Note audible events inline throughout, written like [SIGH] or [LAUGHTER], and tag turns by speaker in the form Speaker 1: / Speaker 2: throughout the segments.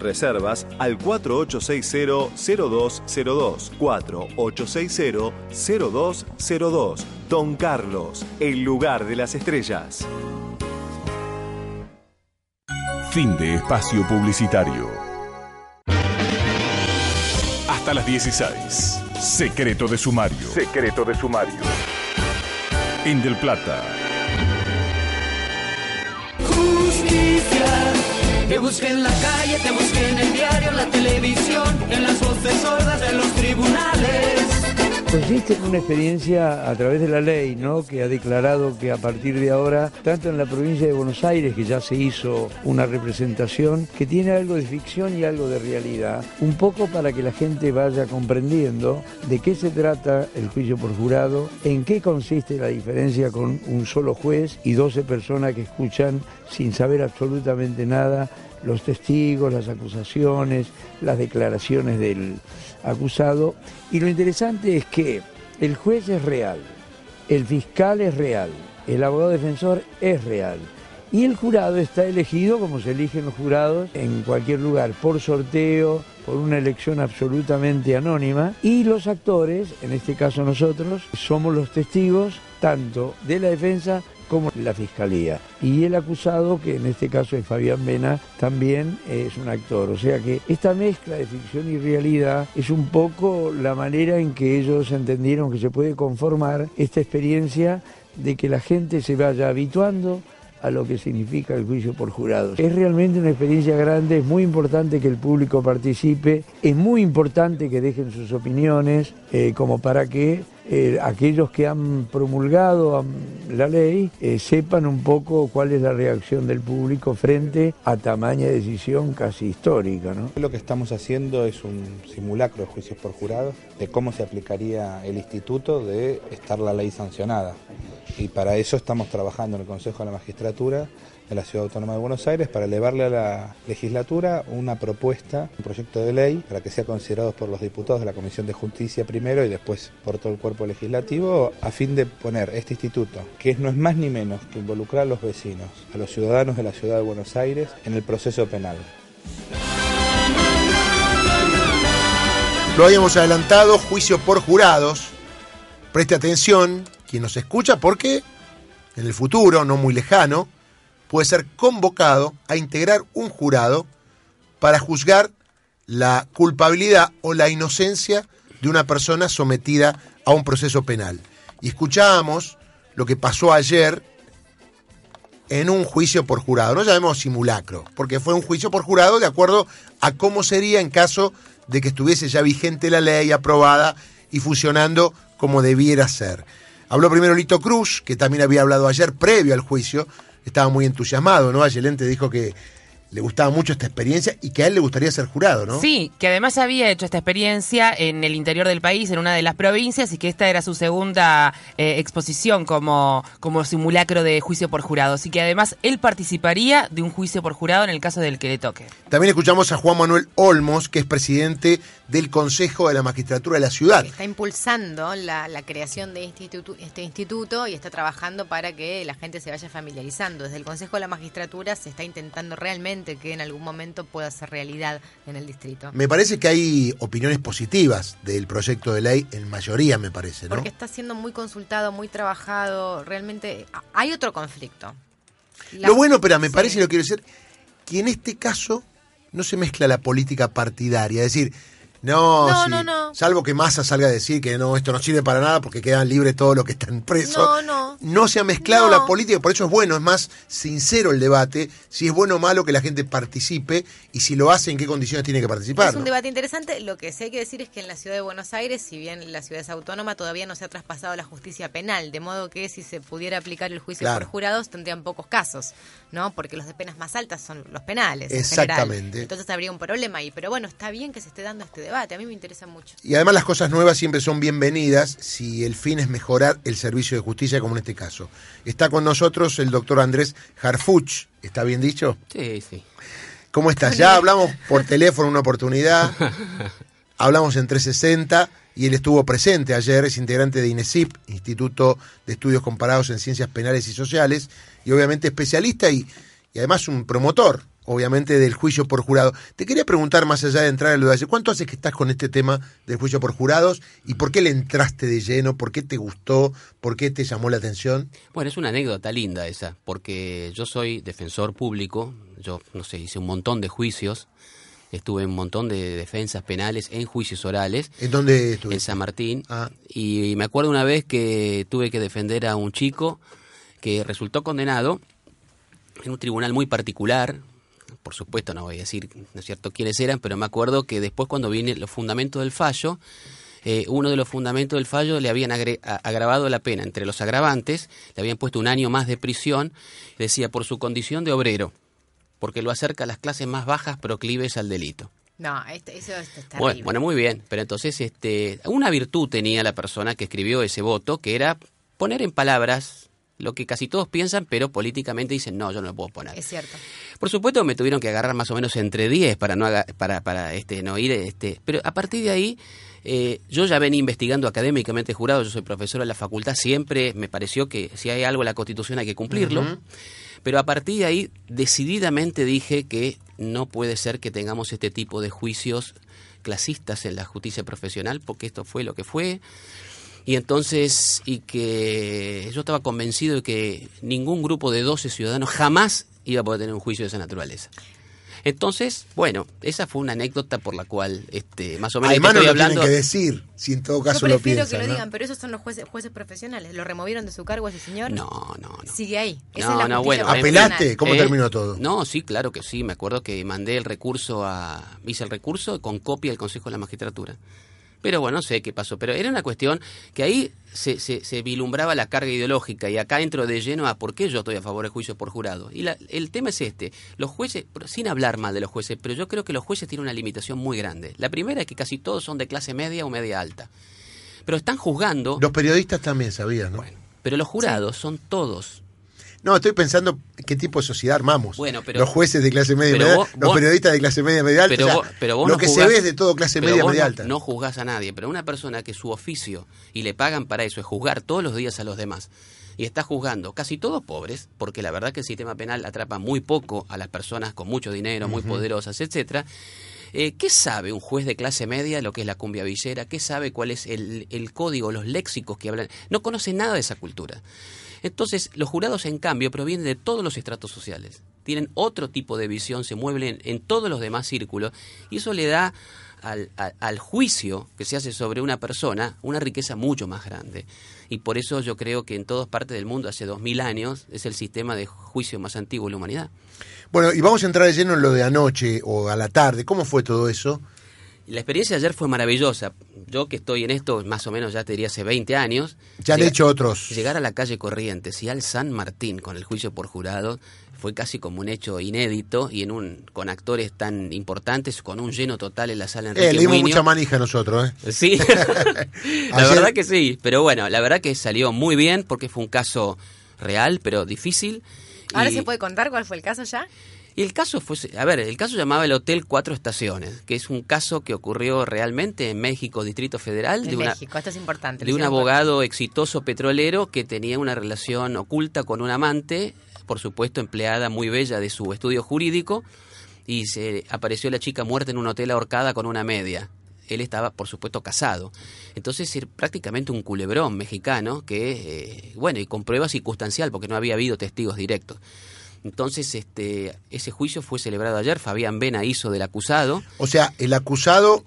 Speaker 1: Reservas al 4860-0202. 4860-0202. Don Carlos, el lugar de las estrellas.
Speaker 2: Fin de espacio publicitario. Hasta las 16. Secreto de sumario.
Speaker 1: Secreto de sumario.
Speaker 2: En Del Plata.
Speaker 3: Te busqué en la calle, te busqué en el diario, en la televisión, en las voces sordas de los tribunales.
Speaker 4: Consiste en una experiencia a través de la ley, ¿no? Que ha declarado que a partir de ahora, tanto en la provincia de Buenos Aires, que ya se hizo una representación, que tiene algo de ficción y algo de realidad, un poco para que la gente vaya comprendiendo de qué se trata el juicio por jurado, en qué consiste la diferencia con un solo juez y 12 personas que escuchan sin saber absolutamente nada los testigos, las acusaciones, las declaraciones del acusado. Y lo interesante es que el juez es real, el fiscal es real, el abogado defensor es real. Y el jurado está elegido como se eligen los jurados en cualquier lugar, por sorteo, por una elección absolutamente anónima. Y los actores, en este caso nosotros, somos los testigos tanto de la defensa como la fiscalía. Y el acusado, que en este caso es Fabián Vena, también es un actor. O sea que esta mezcla de ficción y realidad es un poco la manera en que ellos entendieron que se puede conformar esta experiencia de que la gente se vaya habituando a lo que significa el juicio por jurados. Es realmente una experiencia grande, es muy importante que el público participe, es muy importante que dejen sus opiniones, eh, como para que eh, aquellos que han promulgado la ley eh, sepan un poco cuál es la reacción del público frente a tamaña decisión casi histórica. ¿no?
Speaker 5: Lo que estamos haciendo es un simulacro de juicios por jurados, de cómo se aplicaría el instituto de estar la ley sancionada. Y para eso estamos trabajando en el Consejo de la Magistratura de la Ciudad Autónoma de Buenos Aires para elevarle a la legislatura una propuesta, un proyecto de ley para que sea considerado por los diputados de la Comisión de Justicia primero y después por todo el cuerpo legislativo a fin de poner este instituto, que no es más ni menos que involucrar a los vecinos, a los ciudadanos de la Ciudad de Buenos Aires en el proceso penal.
Speaker 6: Lo habíamos adelantado, juicio por jurados. Preste atención, quien nos escucha, porque en el futuro, no muy lejano, puede ser convocado a integrar un jurado para juzgar la culpabilidad o la inocencia de una persona sometida a un proceso penal. Y escuchábamos lo que pasó ayer en un juicio por jurado, no llamemos simulacro, porque fue un juicio por jurado de acuerdo a cómo sería en caso de que estuviese ya vigente la ley aprobada y funcionando como debiera ser. Habló primero Lito Cruz, que también había hablado ayer previo al juicio, estaba muy entusiasmado, ¿no? Ayelente dijo que le gustaba mucho esta experiencia y que a él le gustaría ser jurado, ¿no?
Speaker 7: Sí, que además había hecho esta experiencia en el interior del país, en una de las provincias, y que esta era su segunda eh, exposición como, como simulacro de juicio por jurado. Así que además él participaría de un juicio por jurado en el caso del que le toque.
Speaker 6: También escuchamos a Juan Manuel Olmos, que es presidente del Consejo de la Magistratura de la Ciudad.
Speaker 8: Está impulsando la, creación de instituto, este instituto y está trabajando para que la gente se vaya familiarizando. Desde el Consejo de la Magistratura se está intentando realmente que en algún momento pueda ser realidad en el distrito.
Speaker 6: Me parece que hay opiniones positivas del proyecto de ley, en mayoría me parece, ¿no?
Speaker 8: Porque está siendo muy consultado, muy trabajado, realmente hay otro conflicto.
Speaker 6: lo bueno, pero me parece, lo quiero decir, que en este caso no se mezcla la política partidaria, es decir, no, no, no, Salvo que Massa salga a decir que no, esto no sirve para nada porque quedan libres todos los que están [LAUGHS] presos.
Speaker 8: No, no.
Speaker 6: No se ha mezclado la política, por eso es bueno, es más sincero el debate, si es bueno o malo que la gente participe y si lo hace, en qué condiciones tiene que participar.
Speaker 8: Es un debate interesante. Lo que sí hay que decir es que en la ciudad de Buenos Aires, si bien la ciudad es autónoma, todavía no se ha traspasado la justicia penal, de modo que si se pudiera aplicar el juicio por jurados, tendrían pocos casos, ¿no? Porque los de penas más altas son los penales.
Speaker 6: Exactamente.
Speaker 8: Entonces habría un problema ahí. Pero bueno, está bien que se esté dando este debate. A mí me interesa mucho.
Speaker 6: Y además las cosas nuevas siempre son bienvenidas si el fin es mejorar el servicio de justicia, como en este caso. Está con nosotros el doctor Andrés Harfuch. ¿Está bien dicho?
Speaker 9: Sí, sí.
Speaker 6: ¿Cómo estás? Ya hablamos por teléfono una oportunidad. [LAUGHS] Hablamos en 360 y él estuvo presente ayer, es integrante de INESIP, Instituto de Estudios Comparados en Ciencias Penales y Sociales, y obviamente especialista y, y además un promotor obviamente, del juicio por jurado. Te quería preguntar, más allá de entrar en lo de ¿cuánto hace que estás con este tema del juicio por jurados y por qué le entraste de lleno? ¿Por qué te gustó? ¿Por qué te llamó la atención?
Speaker 9: Bueno, es una anécdota linda esa, porque yo soy defensor público, yo, no sé, hice un montón de juicios, estuve en un montón de defensas penales en juicios orales.
Speaker 6: ¿En dónde estuve?
Speaker 9: En San Martín.
Speaker 6: Ah.
Speaker 9: Y, me acuerdo una vez que tuve que defender a un chico que resultó condenado en un tribunal muy particular. Por supuesto, no voy a decir, ¿no es cierto?, quiénes eran, pero me acuerdo que después cuando vine los fundamentos del fallo, eh, uno de los fundamentos del fallo le habían agravado la pena. Entre los agravantes, le habían puesto un año más de prisión, decía, por su condición de obrero porque lo acerca a las clases más bajas proclives al delito.
Speaker 8: No, este, eso, está
Speaker 9: bueno, bueno, muy bien, pero entonces este, una virtud tenía la persona que escribió ese voto, que era poner en palabras lo que casi todos piensan, pero políticamente dicen, no, yo no lo puedo poner.
Speaker 8: Es cierto.
Speaker 9: Por supuesto me tuvieron que agarrar más o menos entre 10 para no, para, para este, no ir, este, pero a partir de ahí eh, yo ya venía investigando académicamente jurado, yo soy profesor en la facultad, siempre me pareció que si hay algo en la Constitución hay que cumplirlo. Pero a partir de ahí decididamente dije que no puede ser que tengamos este tipo de juicios clasistas en la justicia profesional, porque esto fue lo que fue. Y entonces, y que yo estaba convencido de que ningún grupo de 12 ciudadanos jamás iba a poder tener un juicio de esa naturaleza. Entonces, bueno, esa fue una anécdota por la cual, este, más o menos,
Speaker 6: Además, no lo hablando. Tienen que decir, si en todo caso
Speaker 8: Yo
Speaker 6: prefiero
Speaker 8: lo
Speaker 6: que
Speaker 8: lo digan, pero esos son los jueces, jueces profesionales. ¿Lo removieron de su cargo a ese señor?
Speaker 9: No, no, no.
Speaker 8: Sigue ahí.
Speaker 9: Esa no,
Speaker 8: es la
Speaker 9: no, bueno.
Speaker 6: ¿Apelaste? ¿Cómo
Speaker 9: ¿Eh?
Speaker 6: terminó todo?
Speaker 9: No, sí, claro que sí. Me acuerdo que mandé el recurso a. Hice el recurso con copia del Consejo de la Magistratura. Pero bueno, no sé qué pasó. Pero era una cuestión que ahí se, se, se, vilumbraba la carga ideológica y acá entro de lleno a por qué yo estoy a favor del juicio por jurado. Y la, el tema es este. Los jueces, sin hablar mal de los jueces, pero yo creo que los jueces tienen una limitación muy grande. La primera es que casi todos son de clase media o media alta. Pero están juzgando...
Speaker 6: Los periodistas también sabían, ¿no?
Speaker 9: Bueno, pero los jurados sí. son todos
Speaker 6: no, estoy pensando qué tipo de sociedad armamos.
Speaker 9: Bueno, pero,
Speaker 6: los jueces de clase media, media
Speaker 9: vos,
Speaker 6: los periodistas de clase media, media alta.
Speaker 9: Pero,
Speaker 6: o sea,
Speaker 9: vos, pero vos
Speaker 6: lo
Speaker 9: no
Speaker 6: que se ve es de todo clase media, media
Speaker 9: no,
Speaker 6: alta.
Speaker 9: No juzgás a nadie, pero una persona que su oficio y le pagan para eso es juzgar todos los días a los demás y está juzgando casi todos pobres, porque la verdad que el sistema penal atrapa muy poco a las personas con mucho dinero, muy uh -huh. poderosas, etcétera. Eh, ¿Qué sabe un juez de clase media lo que es la cumbia villera? ¿Qué sabe cuál es el, el código, los léxicos que hablan? No conoce nada de esa cultura. Entonces, los jurados, en cambio, provienen de todos los estratos sociales. Tienen otro tipo de visión, se mueven en, todos los demás círculos, y eso le da al, juicio que se hace sobre una persona una riqueza mucho más grande. Y por eso yo creo que en todas partes del mundo, hace dos mil años, es el sistema de juicio más antiguo de la humanidad.
Speaker 6: Bueno, y vamos a entrar de lleno en lo de anoche o a la tarde. ¿Cómo fue todo eso?
Speaker 9: La experiencia de ayer fue maravillosa. Yo que estoy en esto más o menos ya te diría hace 20 años.
Speaker 6: Ya han hecho otros.
Speaker 9: Llegar a la calle Corrientes y al San Martín con el juicio por jurado fue casi como un hecho inédito y en un con actores tan importantes, con un lleno total en la sala Enrique
Speaker 6: eh, le dimos
Speaker 9: Muñoz.
Speaker 6: mucha manija nosotros, ¿eh? [LAUGHS]
Speaker 9: Sí, [LAUGHS] [LAUGHS] la Ayer... verdad que sí. Pero bueno, la verdad que salió muy bien porque fue un caso real, pero difícil.
Speaker 8: ¿Ahora
Speaker 9: y...
Speaker 8: se puede contar cuál fue el caso ya?
Speaker 9: Y el caso fue, a ver, el caso llamaba el Hotel Cuatro Estaciones, que es un caso que ocurrió realmente en México, Distrito Federal.
Speaker 8: En
Speaker 9: de una,
Speaker 8: México, esto es importante.
Speaker 9: De un abogado exitoso petrolero que tenía una relación oculta con un amante, por supuesto empleada muy bella de su estudio jurídico, y se apareció la chica muerta en un hotel ahorcada con una media. Él estaba, por supuesto, casado. Entonces, era prácticamente un culebrón mexicano que, eh, bueno, y con prueba circunstancial, porque no había habido testigos directos. Entonces, este, ese juicio fue celebrado ayer. Fabián Vena hizo del acusado.
Speaker 6: O sea, el acusado,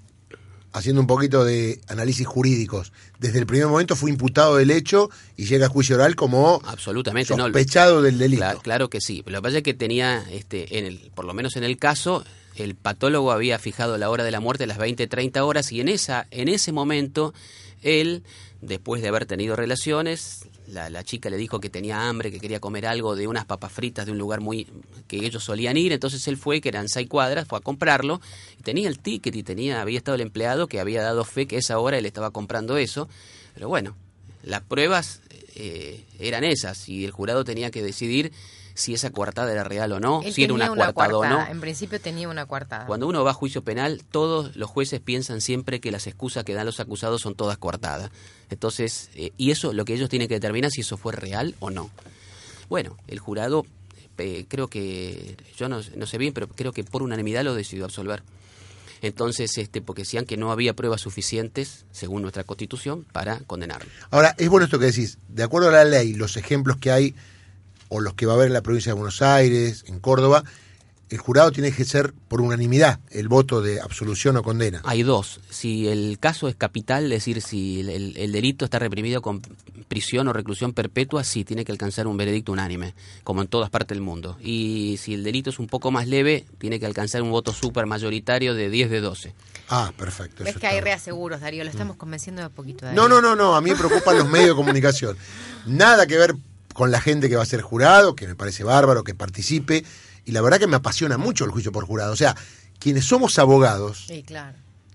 Speaker 6: haciendo un poquito de análisis jurídicos, desde el primer momento fue imputado del hecho y llega a juicio oral como
Speaker 9: absolutamente
Speaker 6: sospechado
Speaker 9: no,
Speaker 6: del delito.
Speaker 9: Claro, claro, que sí. Lo que pasa es que tenía, este, en el, por lo menos en el caso, el patólogo había fijado la hora de la muerte a las 20, 30 horas y en esa, en ese momento él, después de haber tenido relaciones, la, la, chica le dijo que tenía hambre, que quería comer algo de unas papas fritas de un lugar muy que ellos solían ir, entonces él fue, que eran seis cuadras, fue a comprarlo, tenía el ticket y tenía, había estado el empleado que había dado fe que esa hora él estaba comprando eso, pero bueno, las pruebas eh, eran esas y el jurado tenía que decidir si esa coartada era real o no,
Speaker 8: Él
Speaker 9: si era una,
Speaker 8: una
Speaker 9: coartada,
Speaker 8: coartada
Speaker 9: o no.
Speaker 8: En principio tenía una coartada.
Speaker 9: Cuando uno va a juicio penal, todos los jueces piensan siempre que las excusas que dan los acusados son todas coartadas. Entonces, eh, y eso lo que ellos tienen que determinar si eso fue real o no. Bueno, el jurado eh, creo que, yo no, no sé bien, pero creo que por unanimidad lo decidió absolver. Entonces, este, porque decían que no había pruebas suficientes, según nuestra constitución, para condenarlo.
Speaker 6: Ahora, es bueno esto que decís. De acuerdo a la ley, los ejemplos que hay, o los que va a haber en la provincia de Buenos Aires, en Córdoba, el jurado tiene que ser por unanimidad el voto de absolución o condena.
Speaker 9: Hay dos. Si el caso es capital, es decir, si el, el, delito está reprimido con prisión o reclusión perpetua, sí tiene que alcanzar un veredicto unánime, como en todas partes del mundo. Y si el delito es un poco más leve, tiene que alcanzar un voto súper mayoritario de 10 de 12.
Speaker 6: Ah, perfecto.
Speaker 8: Ves que hay reaseguros, Darío, lo estamos convenciendo de a poquito.
Speaker 6: No, no, no, no, a mí me preocupan los medios de comunicación. [LAUGHS] Nada que ver con la gente que va a ser jurado, que me parece bárbaro que participe y la verdad que me apasiona mucho el juicio por jurado. O sea, quienes somos abogados,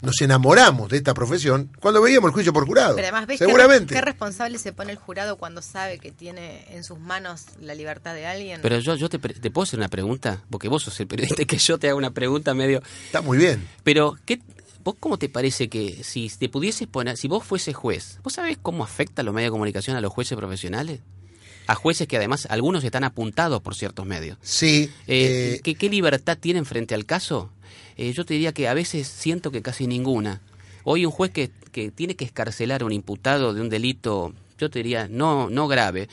Speaker 6: nos enamoramos de esta profesión cuando veíamos el juicio por jurado.
Speaker 8: Pero además, ¿ves
Speaker 6: Seguramente.
Speaker 8: Qué, responsable se pone el jurado cuando sabe que tiene en sus manos la libertad de alguien?
Speaker 9: Pero yo, yo te, te puedo hacer una pregunta, porque vos sos el periodista [LAUGHS] que yo te haga una pregunta medio...
Speaker 6: Está muy bien.
Speaker 9: Pero, ¿qué, ¿Vos cómo te parece que si te pudieses poner, si vos fueses juez, ¿vos sabés cómo afecta los medios de comunicación a los jueces profesionales? A jueces que además algunos están apuntados por ciertos medios.
Speaker 6: Sí.
Speaker 9: Eh, ¿qué, ¿qué, libertad tienen frente al caso? Eh, yo te diría que a veces siento que casi ninguna. Hoy un juez que, que tiene que escarcelar a un imputado de un delito, yo te diría, no, no grave,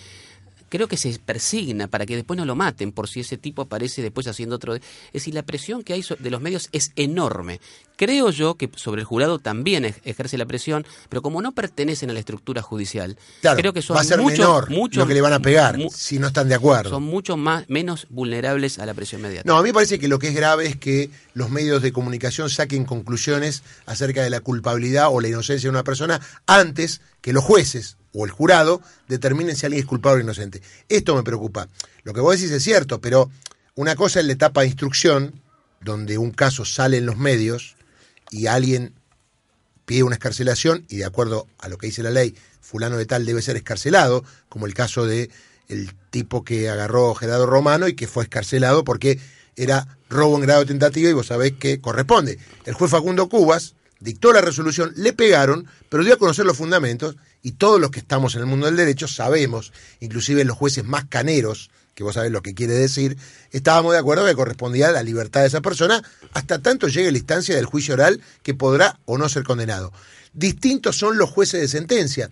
Speaker 9: creo que se persigna para que después no lo maten por si ese tipo aparece después haciendo otro. Es decir, la presión que hay de los medios es enorme. Creo yo que sobre el jurado también ejerce la presión, pero como no pertenecen a la estructura judicial, creo que son
Speaker 6: va a ser
Speaker 9: mucho,
Speaker 6: menor lo que le van a pegar si no están de acuerdo.
Speaker 9: Son mucho más menos vulnerables a la presión mediática.
Speaker 6: No, a mí me parece que lo que es grave es que los medios de comunicación saquen conclusiones acerca de la culpabilidad o la inocencia de una persona antes que los jueces o el jurado determinen si alguien es culpable o inocente. Esto me preocupa. Lo que vos decís es cierto, pero una cosa es la etapa de instrucción, donde un caso sale en los medios y alguien pide una escarcelación y de acuerdo a lo que dice la ley, fulano de tal debe ser escarcelado, como el caso de el tipo que agarró Gerardo Romano y que fue escarcelado porque era robo en grado tentativo y vos sabés que corresponde. El juez Facundo Cubas dictó la resolución, le pegaron, pero dio a conocer los fundamentos y todos los que estamos en el mundo del derecho sabemos, inclusive los jueces más caneros, que vos sabés lo que quiere decir, estábamos de acuerdo que correspondía a la libertad de esa persona hasta tanto llegue la instancia del juicio oral que podrá o no ser condenado. Distintos son los jueces de sentencia.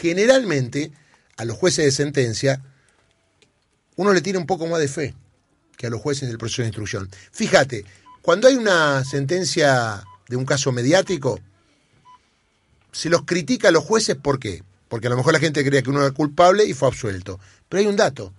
Speaker 6: Generalmente, a los jueces de sentencia, uno le tiene un poco más de fe que a los jueces del proceso de instrucción. Fíjate, cuando hay una sentencia de un caso mediático, se los critica a los jueces, ¿por qué? Porque a lo mejor la gente creía que uno era culpable y fue absuelto. Pero hay un dato.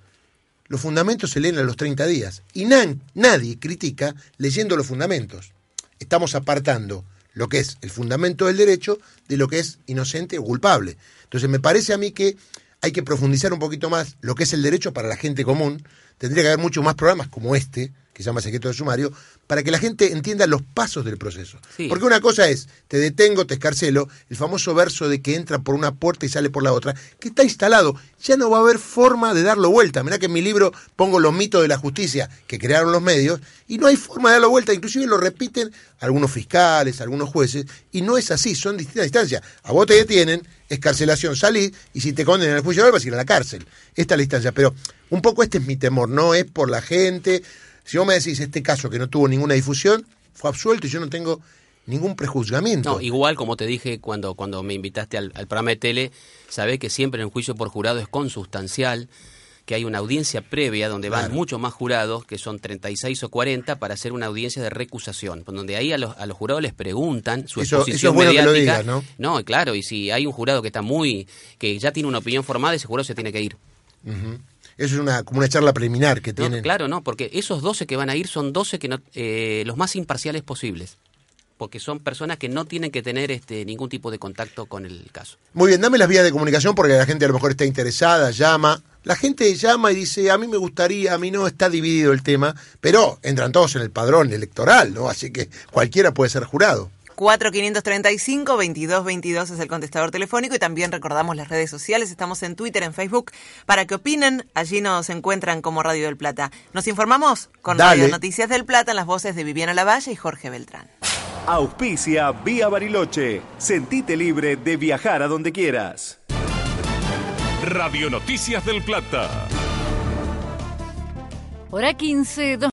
Speaker 6: Los fundamentos se leen a los 30 días. Y nadie critica leyendo los fundamentos. Estamos apartando lo que es el fundamento del derecho de lo que es inocente o culpable. Entonces me parece a mí que hay que profundizar un poquito más lo que es el derecho para la gente común. Tendría que haber muchos más programas como este, que se llama secreto de sumario, para que la gente entienda los pasos del proceso. Porque una cosa es, te detengo, te escarcelo, el famoso verso de que entra por una puerta y sale por la otra, que está instalado, ya no va a haber forma de darlo vuelta. Mirá que en mi libro pongo los mitos de la justicia que crearon los medios, y no hay forma de darlo vuelta, inclusive lo repiten algunos fiscales, algunos jueces, y no es así, son distintas instancias. A vos te detienen, escarcelación, salís, y si te condenan al juicio vas a ir a la cárcel. Esta es la instancia, pero un poco este es mi temor, no es por la gente, si vos me decís este caso que no tuvo ninguna difusión, fue absuelto y yo no tengo ningún prejuzgamiento.
Speaker 9: No, igual como te dije cuando, cuando me invitaste al, programa de tele, sabés que siempre en el juicio por jurado es consustancial, que hay una audiencia previa donde van muchos más jurados, que son 36 o 40, para hacer una audiencia de recusación, donde ahí a los, a los jurados les preguntan su exposición mediática. ¿no? no, claro, y si hay un jurado que está muy, que ya tiene una opinión formada, ese jurado se tiene que ir.
Speaker 6: Eso es una, como una charla preliminar que tienen.
Speaker 9: claro, no, porque esos 12 que van a ir son 12 que no, eh, los más imparciales posibles. Porque son personas que no tienen que tener este, ningún tipo de contacto con el caso.
Speaker 6: Muy bien, dame las vías de comunicación porque la gente a lo mejor está interesada, llama. La gente llama y dice, a mí me gustaría, a mí no, está dividido el tema, pero entran todos en el padrón electoral, ¿no? Así que cualquiera puede ser jurado.
Speaker 10: 4535-2222 es el contestador telefónico y también recordamos las redes sociales. Estamos en Twitter, en Facebook, para que opinen. Allí nos encuentran como Radio del Plata. Nos informamos con Radio Noticias del Plata en las voces de Viviana Lavalle y Jorge Beltrán.
Speaker 1: Auspicia Vía Bariloche. Sentite libre de viajar a donde quieras.
Speaker 2: Radio Noticias del Plata.
Speaker 11: hora 15,